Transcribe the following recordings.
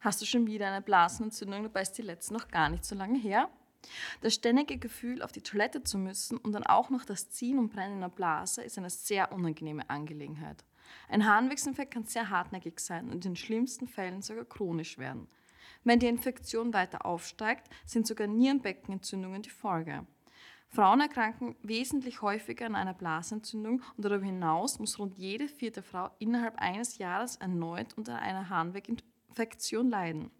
Hast du schon wieder eine Blasenentzündung, dabei ist die letzte noch gar nicht so lange her? Das ständige Gefühl, auf die Toilette zu müssen und dann auch noch das Ziehen und Brennen in der Blase ist eine sehr unangenehme Angelegenheit. Ein Harnwegsinfekt kann sehr hartnäckig sein und in den schlimmsten Fällen sogar chronisch werden. Wenn die Infektion weiter aufsteigt, sind sogar Nierenbeckenentzündungen die Folge. Frauen erkranken wesentlich häufiger an einer Blasenentzündung und darüber hinaus muss rund jede vierte Frau innerhalb eines Jahres erneut unter einer Harnweginfektion leiden.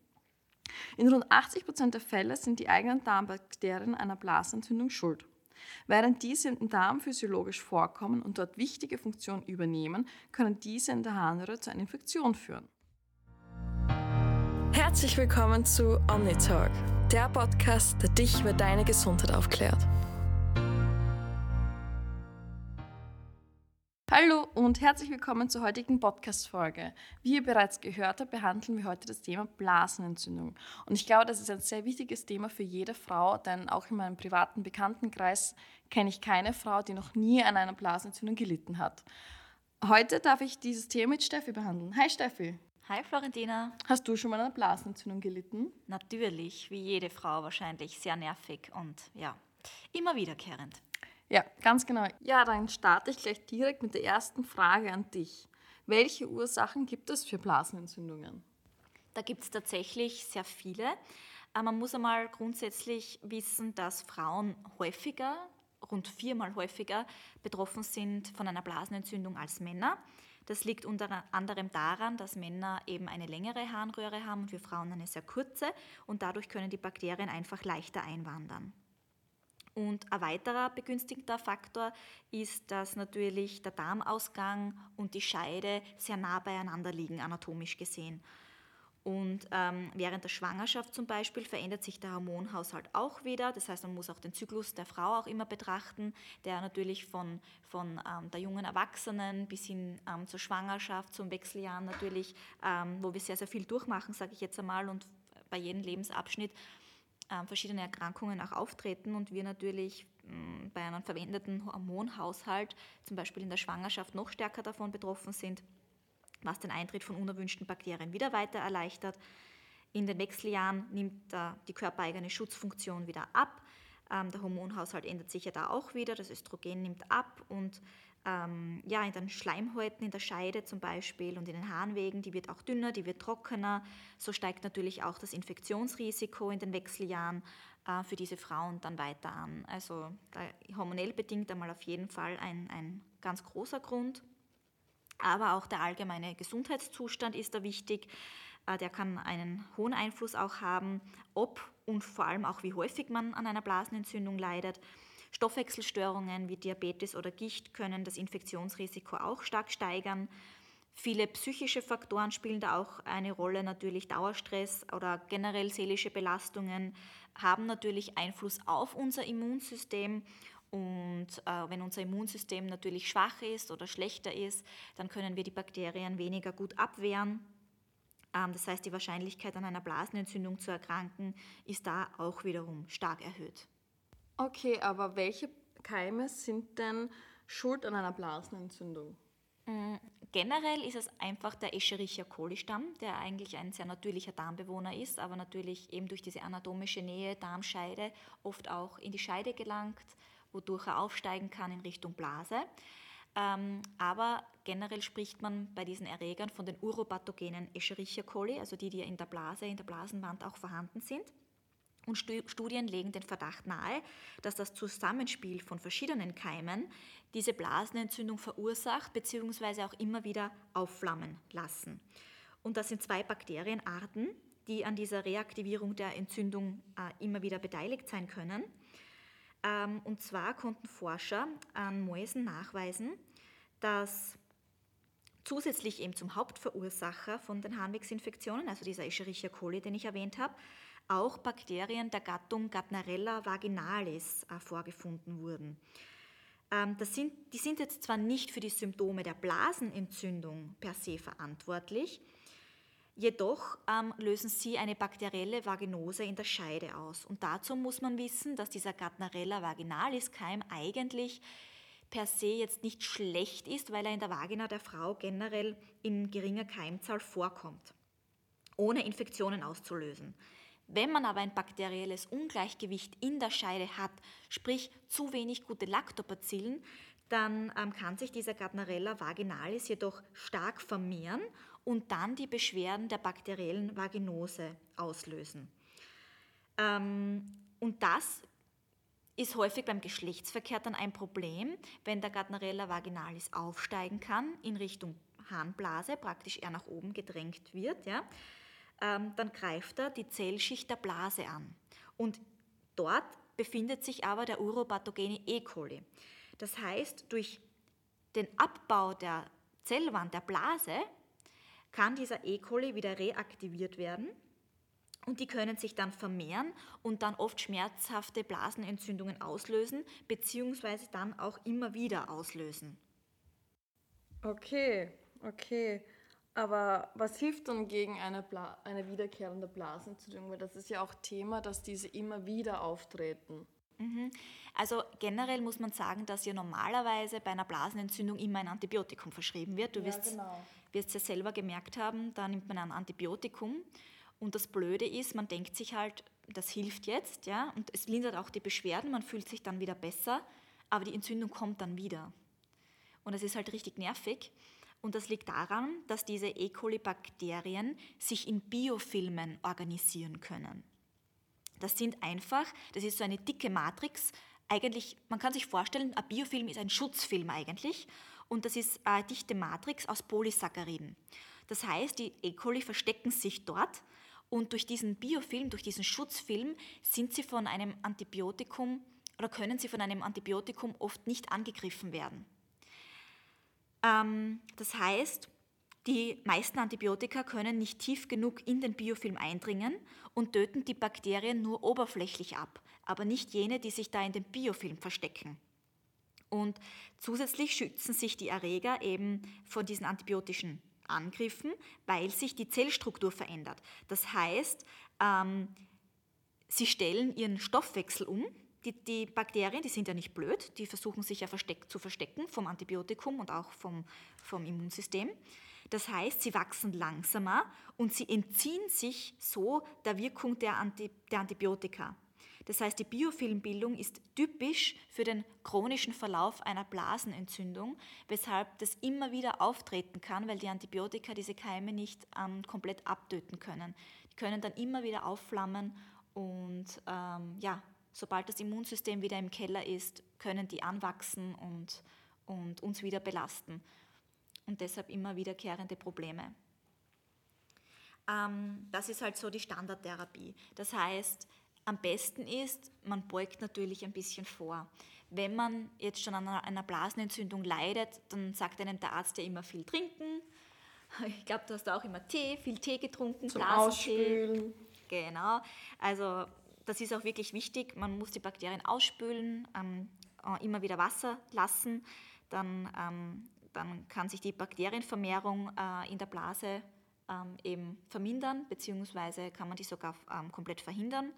In rund 80 Prozent der Fälle sind die eigenen Darmbakterien einer Blasenentzündung schuld. Während diese im Darm physiologisch vorkommen und dort wichtige Funktionen übernehmen, können diese in der Harnröhre zu einer Infektion führen. Herzlich willkommen zu OmniTalk, der Podcast, der dich über deine Gesundheit aufklärt. Hallo und herzlich willkommen zur heutigen Podcast-Folge. Wie ihr bereits gehört habt, behandeln wir heute das Thema Blasenentzündung. Und ich glaube, das ist ein sehr wichtiges Thema für jede Frau, denn auch in meinem privaten Bekanntenkreis kenne ich keine Frau, die noch nie an einer Blasenentzündung gelitten hat. Heute darf ich dieses Thema mit Steffi behandeln. Hi Steffi. Hi Florentina. Hast du schon mal an einer Blasenentzündung gelitten? Natürlich, wie jede Frau wahrscheinlich, sehr nervig und ja, immer wiederkehrend. Ja, ganz genau. Ja, dann starte ich gleich direkt mit der ersten Frage an dich. Welche Ursachen gibt es für Blasenentzündungen? Da gibt es tatsächlich sehr viele. Äh, man muss einmal grundsätzlich wissen, dass Frauen häufiger, rund viermal häufiger, betroffen sind von einer Blasenentzündung als Männer. Das liegt unter anderem daran, dass Männer eben eine längere Harnröhre haben und wir Frauen eine sehr kurze und dadurch können die Bakterien einfach leichter einwandern. Und ein weiterer begünstigter Faktor ist, dass natürlich der Darmausgang und die Scheide sehr nah beieinander liegen, anatomisch gesehen. Und ähm, während der Schwangerschaft zum Beispiel verändert sich der Hormonhaushalt auch wieder. Das heißt, man muss auch den Zyklus der Frau auch immer betrachten, der natürlich von, von ähm, der jungen Erwachsenen bis hin ähm, zur Schwangerschaft, zum Wechseljahren natürlich, ähm, wo wir sehr, sehr viel durchmachen, sage ich jetzt einmal, und bei jedem Lebensabschnitt ähm, verschiedene Erkrankungen auch auftreten und wir natürlich ähm, bei einem verwendeten Hormonhaushalt, zum Beispiel in der Schwangerschaft, noch stärker davon betroffen sind, was den Eintritt von unerwünschten Bakterien wieder weiter erleichtert. In den Wechseljahren nimmt die körpereigene Schutzfunktion wieder ab. Ähm, der Hormonhaushalt ändert sich ja da auch wieder, das Östrogen nimmt ab und ähm, ja, in den Schleimhäuten, in der Scheide zum Beispiel und in den Harnwegen, die wird auch dünner, die wird trockener. So steigt natürlich auch das Infektionsrisiko in den Wechseljahren äh, für diese Frauen dann weiter an. Also hormonell bedingt einmal auf jeden Fall ein, ein ganz großer Grund. Aber auch der allgemeine Gesundheitszustand ist da wichtig. Äh, der kann einen hohen Einfluss auch haben, ob und vor allem auch wie häufig man an einer Blasenentzündung leidet. Stoffwechselstörungen wie Diabetes oder Gicht können das Infektionsrisiko auch stark steigern. Viele psychische Faktoren spielen da auch eine Rolle. Natürlich Dauerstress oder generell seelische Belastungen haben natürlich Einfluss auf unser Immunsystem. Und äh, wenn unser Immunsystem natürlich schwach ist oder schlechter ist, dann können wir die Bakterien weniger gut abwehren. Ähm, das heißt, die Wahrscheinlichkeit an einer Blasenentzündung zu erkranken ist da auch wiederum stark erhöht. Okay, aber welche Keime sind denn schuld an einer Blasenentzündung? Mm, generell ist es einfach der Escherichia coli-Stamm, der eigentlich ein sehr natürlicher Darmbewohner ist, aber natürlich eben durch diese anatomische Nähe, Darmscheide, oft auch in die Scheide gelangt, wodurch er aufsteigen kann in Richtung Blase. Ähm, aber generell spricht man bei diesen Erregern von den uropathogenen Escherichia coli, also die, die in der Blase, in der Blasenwand auch vorhanden sind. Und Studien legen den Verdacht nahe, dass das Zusammenspiel von verschiedenen Keimen diese Blasenentzündung verursacht bzw. auch immer wieder aufflammen lassen. Und das sind zwei Bakterienarten, die an dieser Reaktivierung der Entzündung äh, immer wieder beteiligt sein können. Ähm, und zwar konnten Forscher an Mäusen nachweisen, dass zusätzlich eben zum Hauptverursacher von den Harnwegsinfektionen, also dieser Escherichia coli, den ich erwähnt habe, auch Bakterien der Gattung Gardnerella vaginalis äh, vorgefunden wurden. Ähm, das sind, die sind jetzt zwar nicht für die Symptome der Blasenentzündung per se verantwortlich, jedoch ähm, lösen sie eine bakterielle Vaginose in der Scheide aus. Und dazu muss man wissen, dass dieser Gardnerella vaginalis Keim eigentlich per se jetzt nicht schlecht ist, weil er in der Vagina der Frau generell in geringer Keimzahl vorkommt. ohne Infektionen auszulösen. Wenn man aber ein bakterielles Ungleichgewicht in der Scheide hat, sprich zu wenig gute Lactobacillen, dann ähm, kann sich dieser Gardnerella vaginalis jedoch stark vermehren und dann die Beschwerden der bakteriellen Vaginose auslösen. Ähm, und das ist häufig beim Geschlechtsverkehr dann ein Problem, wenn der Gardnerella vaginalis aufsteigen kann in Richtung Harnblase, praktisch eher nach oben gedrängt wird. Ja ähm, dann greift er die Zellschicht der Blase an. Und dort befindet sich aber der uropathogene E. coli. Das heißt, durch den Abbau der Zellwand der Blase kann dieser E. coli wieder reaktiviert werden und die können sich dann vermehren und dann oft schmerzhafte Blasenentzündungen auslösen, beziehungsweise dann auch immer wieder auslösen. Okay, okay. Aber was hilft dann gegen eine, Bla eine wiederkehrende Blasenentzündung? Weil das ist ja auch Thema, dass diese immer wieder auftreten. Mhm. Also generell muss man sagen, dass ja normalerweise bei einer Blasenentzündung immer ein Antibiotikum verschrieben wird. Du ja, wirst, genau. wirst ja selber gemerkt haben, da nimmt man ein Antibiotikum. Und das Blöde ist, man denkt sich halt, das hilft jetzt, ja, und es lindert auch die Beschwerden, man fühlt sich dann wieder besser, aber die Entzündung kommt dann wieder. Und es ist halt richtig nervig. Und das liegt daran, dass diese E. coli-Bakterien sich in Biofilmen organisieren können. Das sind einfach, das ist so eine dicke Matrix. Eigentlich, man kann sich vorstellen, ein Biofilm ist ein Schutzfilm eigentlich. Und das ist eine dichte Matrix aus Polysacchariden. Das heißt, die E. coli verstecken sich dort und durch diesen Biofilm, durch diesen Schutzfilm sind sie von einem Antibiotikum oder können sie von einem Antibiotikum oft nicht angegriffen werden. Ähm, das heißt, die meisten Antibiotika können nicht tief genug in den Biofilm eindringen und töten die Bakterien nur oberflächlich ab, aber nicht jene, die sich da in dem Biofilm verstecken. Und zusätzlich schützen sich die Erreger eben von diesen antibiotischen Angriffen, weil sich die Zellstruktur verändert. Das heißt, ähm, sie stellen ihren Stoffwechsel um, die, die, Bakterien, die sind ja nicht blöd, die versuchen sich ja versteck, zu verstecken vom Antibiotikum und auch vom, vom Immunsystem. Das heißt, sie wachsen langsamer und sie entziehen sich so der Wirkung der, Anti, der Antibiotika. Das heißt, die Biofilmbildung ist typisch für den chronischen Verlauf einer Blasenentzündung, weshalb das immer wieder auftreten kann, weil die Antibiotika diese Keime nicht ähm, komplett abtöten können. Die können dann immer wieder aufflammen und ähm, ja, sobald das Immunsystem wieder im Keller ist, können die anwachsen und, und uns wieder belasten. Und deshalb immer wiederkehrende Probleme. Ähm, das ist halt so die Standardtherapie. Das heißt, am besten ist, man beugt natürlich ein bisschen vor. Wenn man jetzt schon an einer, Blasenentzündung leidet, dann sagt einem der Arzt ja immer viel trinken. Ich glaube, du hast auch immer Tee, viel Tee getrunken, Zum Ausspülen. Genau. Also das ist auch wirklich wichtig. Man muss die Bakterien ausspülen, ähm, äh, immer wieder Wasser lassen. Dann, ähm, dann kann sich die Bakterienvermehrung äh, in der Blase ähm, eben vermindern, beziehungsweise kann man die sogar ähm, komplett verhindern.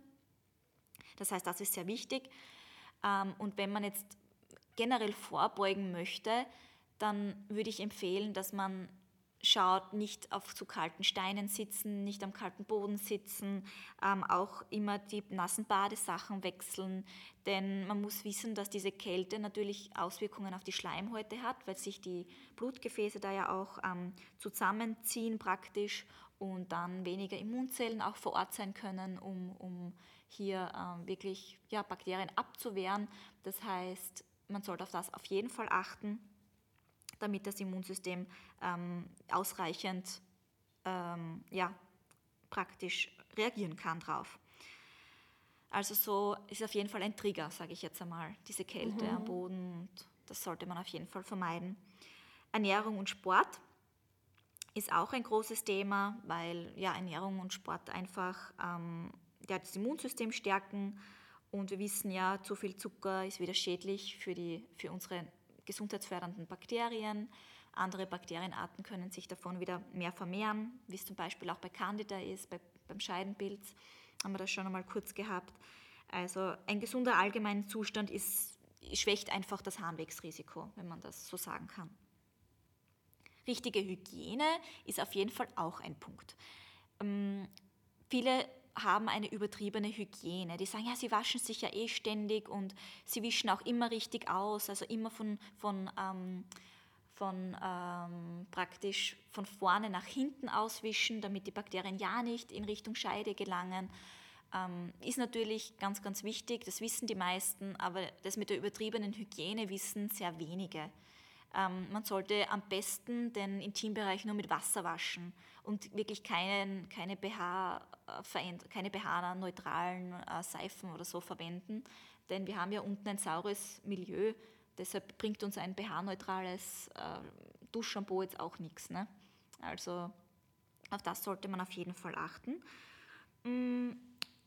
Das heißt, das ist sehr wichtig. Ähm, und wenn man jetzt generell vorbeugen möchte, dann würde ich empfehlen, dass man schaut, nicht auf zu kalten Steinen sitzen, nicht am kalten Boden sitzen, ähm, auch immer die nassen Badesachen wechseln, denn man muss wissen, dass diese Kälte natürlich Auswirkungen auf die Schleimhäute hat, weil sich die Blutgefäße da ja auch ähm, zusammenziehen praktisch und dann weniger Immunzellen auch vor Ort sein können, um, um hier ähm, wirklich ja, Bakterien abzuwehren. Das heißt, man sollte auf das auf jeden Fall achten damit das Immunsystem ähm, ausreichend ähm, ja, praktisch reagieren kann drauf. Also so ist auf jeden Fall ein Trigger, sage ich jetzt einmal, diese Kälte mhm. am Boden. Und das sollte man auf jeden Fall vermeiden. Ernährung und Sport ist auch ein großes Thema, weil ja, Ernährung und Sport einfach ähm, ja, das Immunsystem stärken. Und wir wissen ja, zu viel Zucker ist wieder schädlich für, die, für unsere gesundheitsfördernden Bakterien. Andere Bakterienarten können sich davon wieder mehr vermehren, wie es zum Beispiel auch bei Candida ist, bei, beim Scheidenpilz haben wir das schon einmal kurz gehabt. Also ein gesunder allgemeiner Zustand ist, schwächt einfach das Harnwegsrisiko, wenn man das so sagen kann. Richtige Hygiene ist auf jeden Fall auch ein Punkt. ähm, viele haben eine übertriebene Hygiene. Die sagen, ja, sie waschen sich ja eh ständig und sie wischen auch immer richtig aus, also immer von, von, ähm, von ähm, praktisch von vorne nach hinten auswischen, damit die Bakterien ja nicht in Richtung Scheide gelangen. Ähm, ist natürlich ganz, ganz wichtig, das wissen die meisten, aber das mit der übertriebenen Hygiene wissen sehr wenige. Ähm, man sollte am besten den Intimbereich nur mit Wasser waschen und wirklich keinen, keine BH, äh, keine BH-neutralen äh, Seifen oder so verwenden, denn wir haben ja unten ein saures Milieu, deshalb bringt uns ein BH-neutrales äh, Duschshampoo jetzt auch nichts. Ne? Also auf das sollte man auf jeden Fall achten. Mm,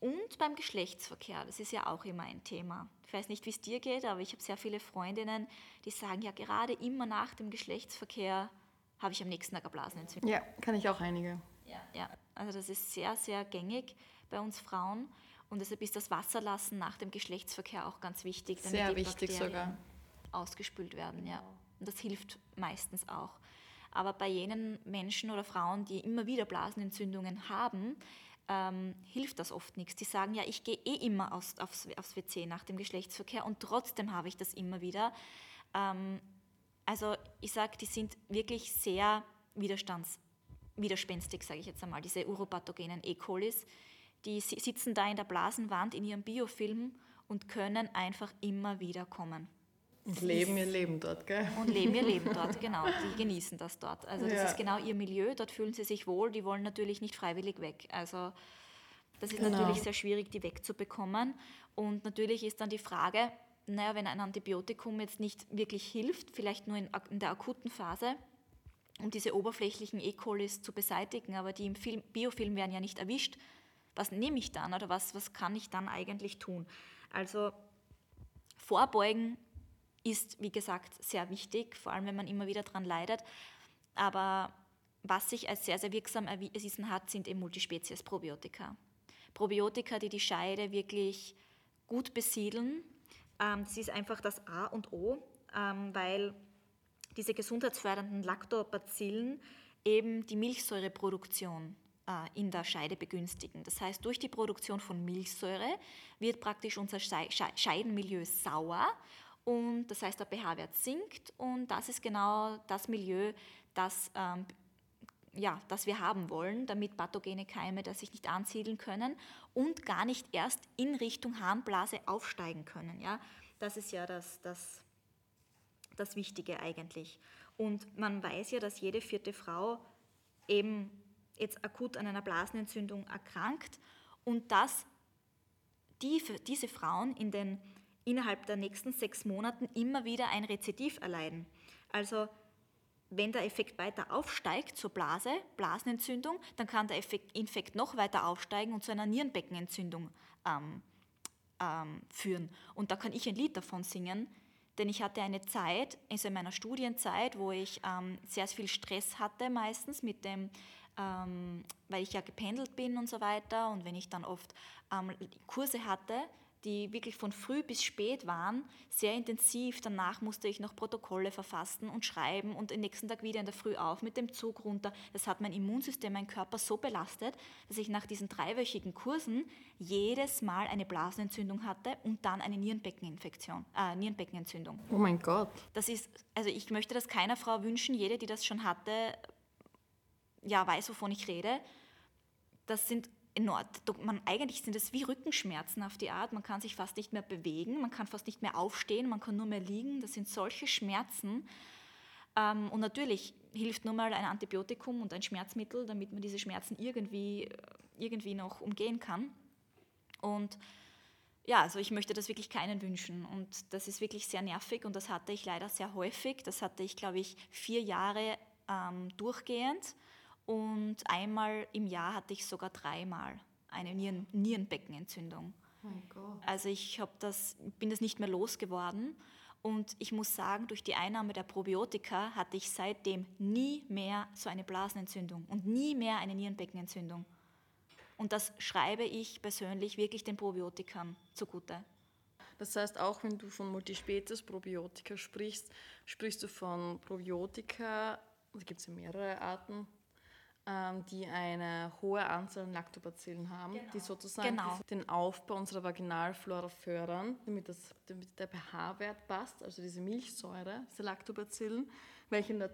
und beim Geschlechtsverkehr, das ist ja auch immer ein Thema. Ich weiß nicht, wie es dir geht, aber ich habe sehr viele Freundinnen, die sagen, ja, gerade immer nach dem Geschlechtsverkehr habe ich am nächsten Tag eine Blasenentzündung. Ja, kann ich auch einige. Ja, ja, also das ist sehr, sehr gängig bei uns Frauen. Und deshalb ist das Wasserlassen nach dem Geschlechtsverkehr auch ganz wichtig, damit sehr die wichtig Bakterien sogar. ausgespült werden. Ja. Und das hilft meistens auch. Aber bei jenen Menschen oder Frauen, die immer wieder Blasenentzündungen haben, ähm, hilft das oft nichts. Die sagen, ja, ich gehe eh immer aufs, aufs, aufs WC nach dem Geschlechtsverkehr und trotzdem habe ich das immer wieder. Ähm, also ich sage, die sind wirklich sehr widerstands, widerspenstig, sage ich jetzt einmal, diese uropathogenen E. colis. Die sitzen da in der Blasenwand in ihrem Biofilm und können einfach immer wieder kommen. Und leben ihr Leben dort, gell? Und leben ihr Leben dort, genau. Die genießen das dort. Also das ja. ist genau ihr Milieu, dort fühlen sie sich wohl, die wollen natürlich nicht freiwillig weg. Also das ist genau. natürlich sehr schwierig, die wegzubekommen. Und natürlich ist dann die Frage, naja, wenn ein Antibiotikum jetzt nicht wirklich hilft, vielleicht nur in, in der akuten Phase, um diese oberflächlichen E. colis zu beseitigen, aber die im Film, Biofilm werden ja nicht erwischt, was nehme ich dann oder was, was kann ich dann eigentlich tun? Also vorbeugen ist, wie gesagt, sehr wichtig, vor allem wenn man immer wieder daran leidet. Aber was sich als sehr, sehr wirksam erwiesen hat, sind eben Multispezies-Probiotika. Probiotika, die die Scheide wirklich gut besiedeln. Ähm, das ist einfach das A und O, ähm, weil diese gesundheitsfördernden Lactobacillen eben die Milchsäureproduktion äh, in der Scheide begünstigen. Das heißt, durch die Produktion von Milchsäure wird praktisch unser Scheidenmilieu sauer und das heißt, der pH-Wert sinkt und das ist genau das Milieu, das, ähm, ja, das wir haben wollen, damit pathogene Keime das sich nicht ansiedeln können und gar nicht erst in Richtung Harnblase aufsteigen können. Ja? Das ist ja das, das, das Wichtige eigentlich. Und man weiß ja, dass jede vierte Frau eben jetzt akut an einer Blasenentzündung erkrankt und dass die, diese Frauen in den innerhalb der nächsten sechs Monaten immer wieder ein Rezidiv erleiden. Also wenn der Effekt weiter aufsteigt zur Blase, Blasenentzündung, dann kann der Effekt, Infekt noch weiter aufsteigen und zu einer Nierenbeckenentzündung ähm, ähm, führen. Und da kann ich ein Lied davon singen, denn ich hatte eine Zeit, also in meiner Studienzeit, wo ich ähm, sehr viel Stress hatte meistens mit dem, ähm, weil ich ja gependelt bin und so weiter und wenn ich dann oft ähm, Kurse hatte, die wirklich von früh bis spät waren, sehr intensiv. Danach musste ich noch Protokolle verfassen und schreiben und den nächsten Tag wieder in der Früh auf mit dem Zug runter. Das hat mein Immunsystem, mein Körper so belastet, dass ich nach diesen dreiwöchigen Kursen jedes Mal eine Blasenentzündung hatte und dann eine Nierenbeckeninfektion, äh, Nierenbeckenentzündung. Oh mein Gott. Das ist, also ich möchte das keiner Frau wünschen. Jede, die das schon hatte, ja, weiß, wovon ich rede. Das sind man, eigentlich sind es wie Rückenschmerzen auf die Art. Man kann sich fast nicht mehr bewegen, man kann fast nicht mehr aufstehen, man kann nur mehr liegen. Das sind solche Schmerzen. Ähm, und natürlich hilft nur mal ein Antibiotikum und ein Schmerzmittel, damit man diese Schmerzen irgendwie, irgendwie noch umgehen kann. Und ja, also ich möchte das wirklich keinen wünschen. Und das ist wirklich sehr nervig und das hatte ich leider sehr häufig. Das hatte ich, glaube ich, vier Jahre ähm, durchgehend. Und einmal im Jahr hatte ich sogar dreimal eine Nieren Nierenbeckenentzündung. Oh. Also ich das, bin das nicht mehr losgeworden. Und ich muss sagen, durch die Einnahme der Probiotika hatte ich seitdem nie mehr so eine Blasenentzündung und nie mehr eine Nierenbeckenentzündung. Und das schreibe ich persönlich wirklich den Probiotikern zugute. Das heißt, auch wenn du von Multispezies Probiotika sprichst, sprichst du von Probiotika, da gibt es ja mehrere Arten, die eine hohe Anzahl an Lactobacillen haben, die sozusagen Genau. den Aufbau unserer Vaginalflora fördern, damit, das, damit der pH-Wert passt, also diese Milchsäure, diese Lactobacillen, welche in der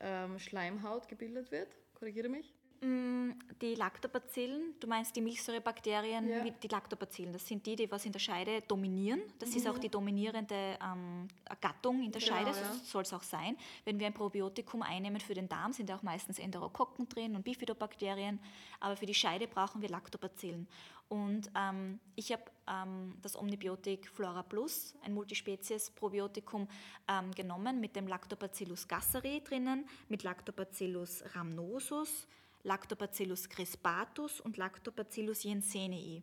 ähm, Schleimhaut gebildet wird. Korrigiere mich. Mm, Die Lactobacillen, du meinst die Milchsäurebakterien, Ja. die Lactobacillen, das sind die, die was in der Scheide dominieren. Das ist auch die dominierende ähm, Gattung in der Genau, Scheide, ja. so soll es auch sein. Wenn wir ein Probiotikum einnehmen für den Darm, sind ja auch meistens Enterokokken drin und Bifidobakterien, aber für die Scheide brauchen wir Lactobacillen. Und ähm, ich habe ähm, das Omnibiotik Flora Plus, ein Multispezies-Probiotikum, ähm, genommen mit dem Lactobacillus gasseri drinnen, mit Lactobacillus rhamnosus, Lactobacillus crispatus und Lactobacillus jensenii.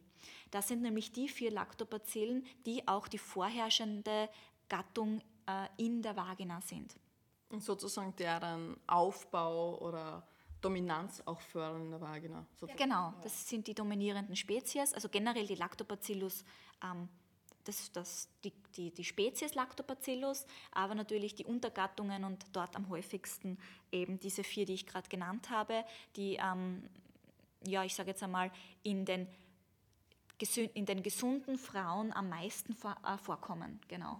Das sind nämlich die vier Lactobacillen, die auch die vorherrschende Gattung äh, in der Vagina sind. Und sozusagen deren Aufbau oder Dominanz auch fördern in der Vagina. sozusagen. Genau, das sind die dominierenden Spezies, also generell die Lactobacillus, ähm, das, das, die, die, die Spezies Lactobacillus, aber natürlich die Untergattungen und dort am häufigsten eben diese vier, die ich gerade genannt habe, die, ähm, ja, ich sage jetzt einmal, in den, in den gesunden Frauen am meisten vor, äh, vorkommen. Genau.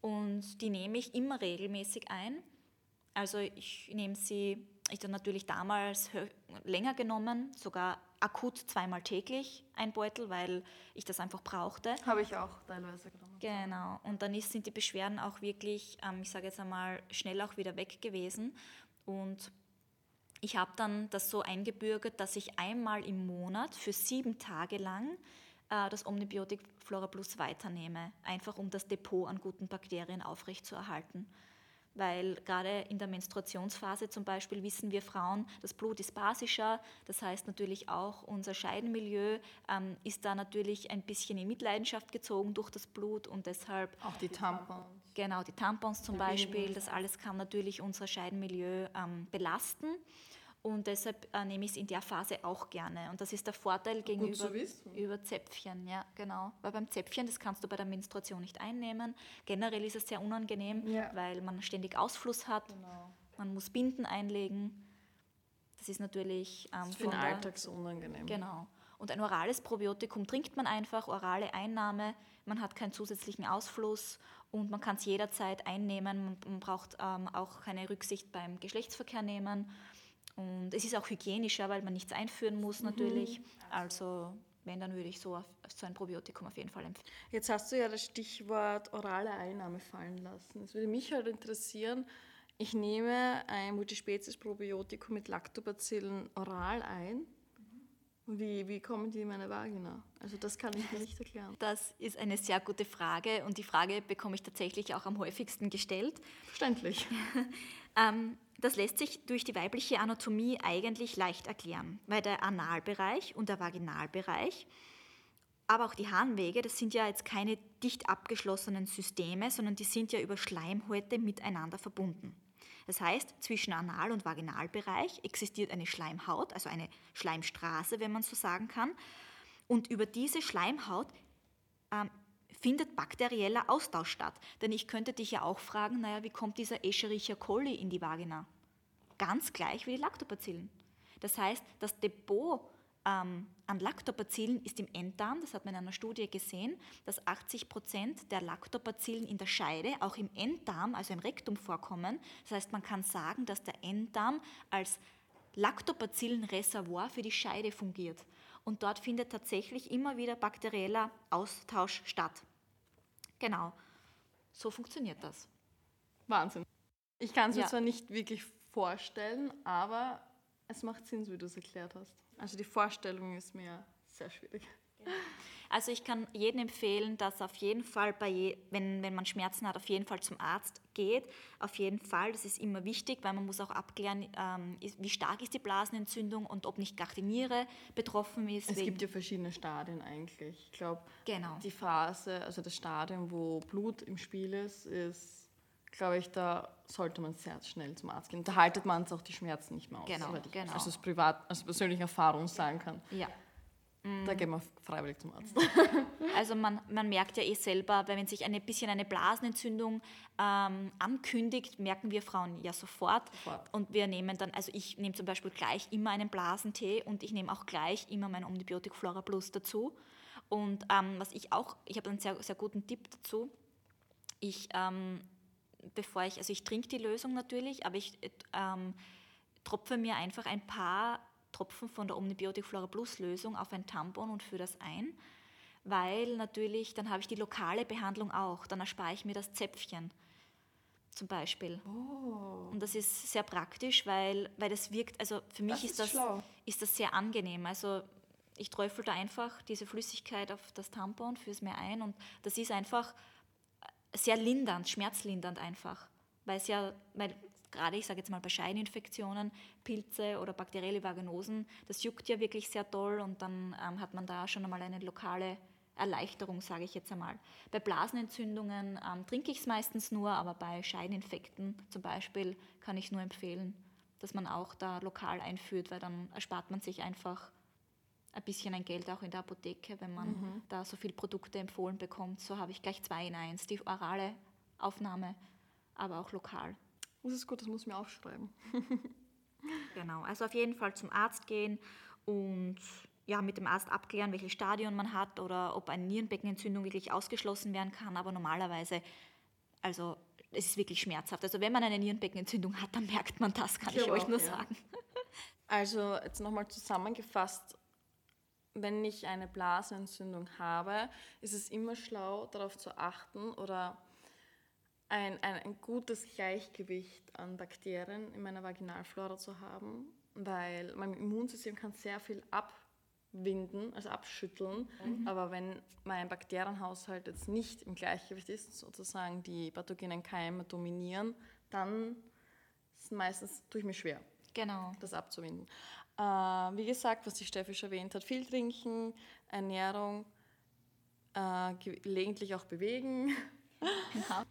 Und die nehme ich immer regelmäßig ein. Also ich nehme sie, ich habe natürlich damals länger genommen, sogar akut zweimal täglich ein Beutel, weil ich das einfach brauchte. Habe ich auch teilweise genommen. Genau. Und dann ist, sind die Beschwerden auch wirklich, ähm, ich sage jetzt einmal, schnell auch wieder weg gewesen. Und ich habe dann das so eingebürgert, dass ich einmal im Monat für sieben Tage lang äh, das Omnibiotik Flora Plus weiternehme, einfach um das Depot an guten Bakterien aufrechtzuerhalten. Weil gerade in der Menstruationsphase zum Beispiel wissen wir Frauen, das Blut ist basischer, das heißt natürlich auch unser Scheidenmilieu ähm, ist da natürlich ein bisschen in Mitleidenschaft gezogen durch das Blut und deshalb Auch die Tampons. Genau, die Tampons zum Beispiel, das alles kann natürlich unser Scheidenmilieu ähm, belasten. Und deshalb äh, nehme ich es in der Phase auch gerne. Und das ist der Vorteil gegenüber über Zäpfchen, ja, genau. Weil beim Zäpfchen, das kannst du bei der Menstruation nicht einnehmen. Generell ist es sehr unangenehm, Ja. weil man ständig Ausfluss hat. Genau. Man muss Binden einlegen. Das ist natürlich ähm, Das für den Alltag so unangenehm. Genau. Und ein orales Probiotikum trinkt man einfach, orale Einnahme, man hat keinen zusätzlichen Ausfluss und man kann es jederzeit einnehmen. Man, man braucht ähm, auch keine Rücksicht beim Geschlechtsverkehr nehmen. Und es ist auch hygienischer, weil man nichts einführen muss natürlich. Also wenn, dann würde ich so, auf, so ein Probiotikum auf jeden Fall empfehlen. Jetzt hast du ja das Stichwort orale Einnahme fallen lassen. Es würde mich halt interessieren, ich nehme ein Multispezies-Probiotikum mit Lactobacillen oral ein. Wie, wie kommen die in meine Vagina? Also das kann ich mir nicht erklären. Das ist eine sehr gute Frage und die Frage bekomme ich tatsächlich auch am häufigsten gestellt. Verständlich. Ähm, das lässt sich durch die weibliche Anatomie eigentlich leicht erklären, weil der Analbereich und der Vaginalbereich, aber auch die Harnwege, das sind ja jetzt keine dicht abgeschlossenen Systeme, sondern die sind ja über Schleimhäute miteinander verbunden. Das heißt, zwischen Anal- und Vaginalbereich existiert eine Schleimhaut, also eine Schleimstraße, wenn man so sagen kann. Und über diese Schleimhaut ähm, findet bakterieller Austausch statt. Denn ich könnte dich ja auch fragen, naja, wie kommt dieser Escherichia coli in die Vagina? Ganz gleich wie die Lactobacillen. Das heißt, das Depot ähm, an Lactobacillen ist im Enddarm, das hat man in einer Studie gesehen, dass 80 Prozent der Lactobacillen in der Scheide auch im Enddarm, also im Rektum vorkommen. Das heißt, man kann sagen, dass der Enddarm als Lactobacillenreservoir für die Scheide fungiert. Und dort findet tatsächlich immer wieder bakterieller Austausch statt. Genau, so funktioniert das. Wahnsinn. Ich kann es mir Ja. zwar nicht wirklich vorstellen, aber es macht Sinn, so wie du es erklärt hast. Also die Vorstellung ist mir sehr schwierig. Also ich kann jedem empfehlen, dass auf jeden Fall, bei je, wenn, wenn man Schmerzen hat, auf jeden Fall zum Arzt geht. Auf jeden Fall, das ist immer wichtig, weil man muss auch abklären, ähm, wie stark ist die Blasenentzündung und ob nicht gar die Niere betroffen ist. Es gibt ja verschiedene Stadien eigentlich. Ich glaube, Genau. die Phase, also das Stadium, wo Blut im Spiel ist, ist, glaube ich, da sollte man sehr schnell zum Arzt gehen. Da haltet man es auch die Schmerzen nicht mehr aus. Genau, ich genau. Also aus privat, aus persönlicher Erfahrung sagen kann. ja. Da gehen wir freiwillig zum Arzt. Also man, man merkt ja eh selber, wenn sich ein bisschen eine Blasenentzündung ähm, ankündigt, merken wir Frauen ja sofort. Sofort. Und wir nehmen dann, also ich nehme zum Beispiel gleich immer einen Blasentee und ich nehme auch gleich immer mein Omnibiotik Flora Plus dazu. Und ähm, was ich auch, ich habe einen sehr, sehr guten Tipp dazu. Ich, ähm, bevor ich, also ich trinke die Lösung natürlich, aber ich ähm, tropfe mir einfach ein paar Tropfen von der Omnibiotik Flora Plus Lösung auf ein Tampon und führe das ein, weil natürlich, dann habe ich die lokale Behandlung auch, dann erspare ich mir das Zäpfchen zum Beispiel. Oh. Und das ist sehr praktisch, weil, weil das wirkt, also für mich Das ist, ist das, schlau. ist das sehr angenehm. Also ich träufel da einfach diese Flüssigkeit auf das Tampon, führe es mir ein und das ist einfach sehr lindernd, schmerzlindernd einfach. Weil es ja, weil gerade ich sage jetzt mal bei Scheideninfektionen, Pilze oder bakterielle Vaginosen, das juckt ja wirklich sehr toll und dann ähm, hat man da schon einmal eine lokale Erleichterung, sage ich jetzt einmal. Bei Blasenentzündungen ähm, trinke ich es meistens nur, aber bei Scheideninfekten zum Beispiel kann ich nur empfehlen, dass man auch da lokal einführt, weil dann erspart man sich einfach ein bisschen ein Geld auch in der Apotheke, wenn man da so viele Produkte empfohlen bekommt. So habe ich gleich zwei in eins, die orale Aufnahme, aber auch lokal. Das ist gut, das muss ich mir aufschreiben. Genau, also auf jeden Fall zum Arzt gehen und ja, mit dem Arzt abklären, welches Stadion man hat oder ob eine Nierenbeckenentzündung wirklich ausgeschlossen werden kann. Aber normalerweise, also es ist wirklich schmerzhaft. Also wenn man eine Nierenbeckenentzündung hat, dann merkt man das, kann Ich ich, euch auch, nur ja. sagen. Also jetzt nochmal zusammengefasst, wenn ich eine Blasenentzündung habe, ist es immer schlau, darauf zu achten oder ein, ein, ein gutes Gleichgewicht an Bakterien in meiner Vaginalflora zu haben, weil mein Immunsystem kann sehr viel abwinden, also abschütteln, aber wenn mein Bakterienhaushalt jetzt nicht im Gleichgewicht ist, sozusagen die pathogenen Keime dominieren, dann ist es meistens tue ich mir schwer Genau. das abzuwinden. Äh, wie gesagt, was die Steffi schon erwähnt hat, viel trinken, Ernährung, äh, gelegentlich auch bewegen, Ja.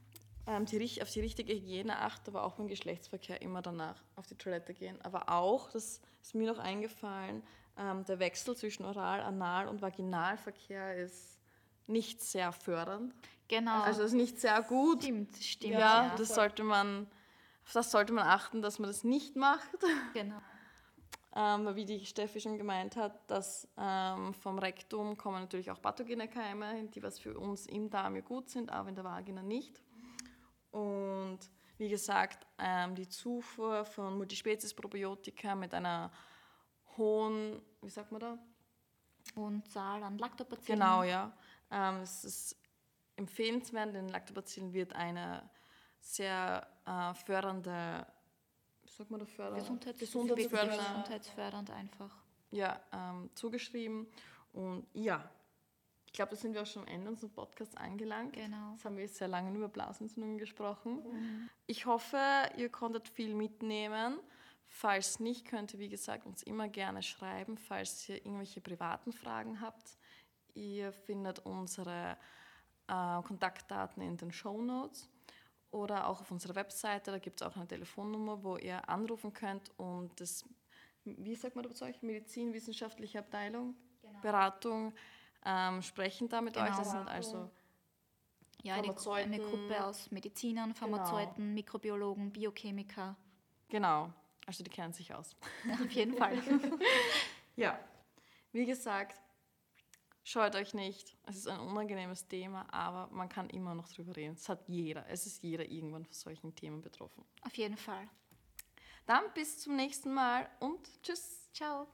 ähm, die, auf die richtige Hygiene achten, aber auch beim Geschlechtsverkehr immer danach auf die Toilette gehen. Aber auch, das ist mir noch eingefallen, ähm, der Wechsel zwischen Oral-, Anal- und Vaginalverkehr ist nicht sehr fördernd. Genau. Also ist nicht sehr gut. stimmt, stimmt. ja, ja. das sollte man, auf das sollte man achten, dass man das nicht macht. genau. Ähm, wie die Steffi schon gemeint hat, dass ähm, vom Rektum kommen natürlich auch pathogene Keime, die was für uns im Darm ja gut sind, aber in der Vagina nicht. Und wie gesagt, ähm, die Zufuhr von Multispezies-Probiotika mit einer hohen, wie sagt man da? Und Zahl an Lactobacillen. Genau, ja. Ähm, es ist empfehlenswert, denn Lactobacillen wird eine sehr äh, fördernde, sagt man da, fördernde? Gesundheits gesundheitsfördernde gesundheitsfördernd einfach. ja, ähm, zugeschrieben. Und ja, ich glaube, da sind wir auch schon am Ende unseres Podcasts angelangt. Genau. Jetzt haben wir sehr lange über Blasentzündungen gesprochen. Ich hoffe, ihr konntet viel mitnehmen. Falls nicht, könnt ihr, wie gesagt, uns immer gerne schreiben, falls ihr irgendwelche privaten Fragen habt. Ihr findet unsere äh, Kontaktdaten in den Show Notes oder auch auf unserer Webseite. Da gibt es auch eine Telefonnummer, wo ihr anrufen könnt und das, wie sagt man dazu euch, Medizinwissenschaftliche Abteilung, Beratung, ähm, sprechen da mit euch. Genau. Das sind also Ja, eine, eine. Gruppe aus Medizinern, Pharmazeuten, Mikrobiologen, Biochemiker. Genau, also die kennen sich aus. Auf jeden Fall. Ja, wie gesagt, scheut euch nicht. Es ist ein unangenehmes Thema, aber man kann immer noch drüber reden. Es hat jeder, es ist jeder irgendwann von solchen Themen betroffen. Auf jeden Fall. Dann bis zum nächsten Mal und tschüss. Ciao.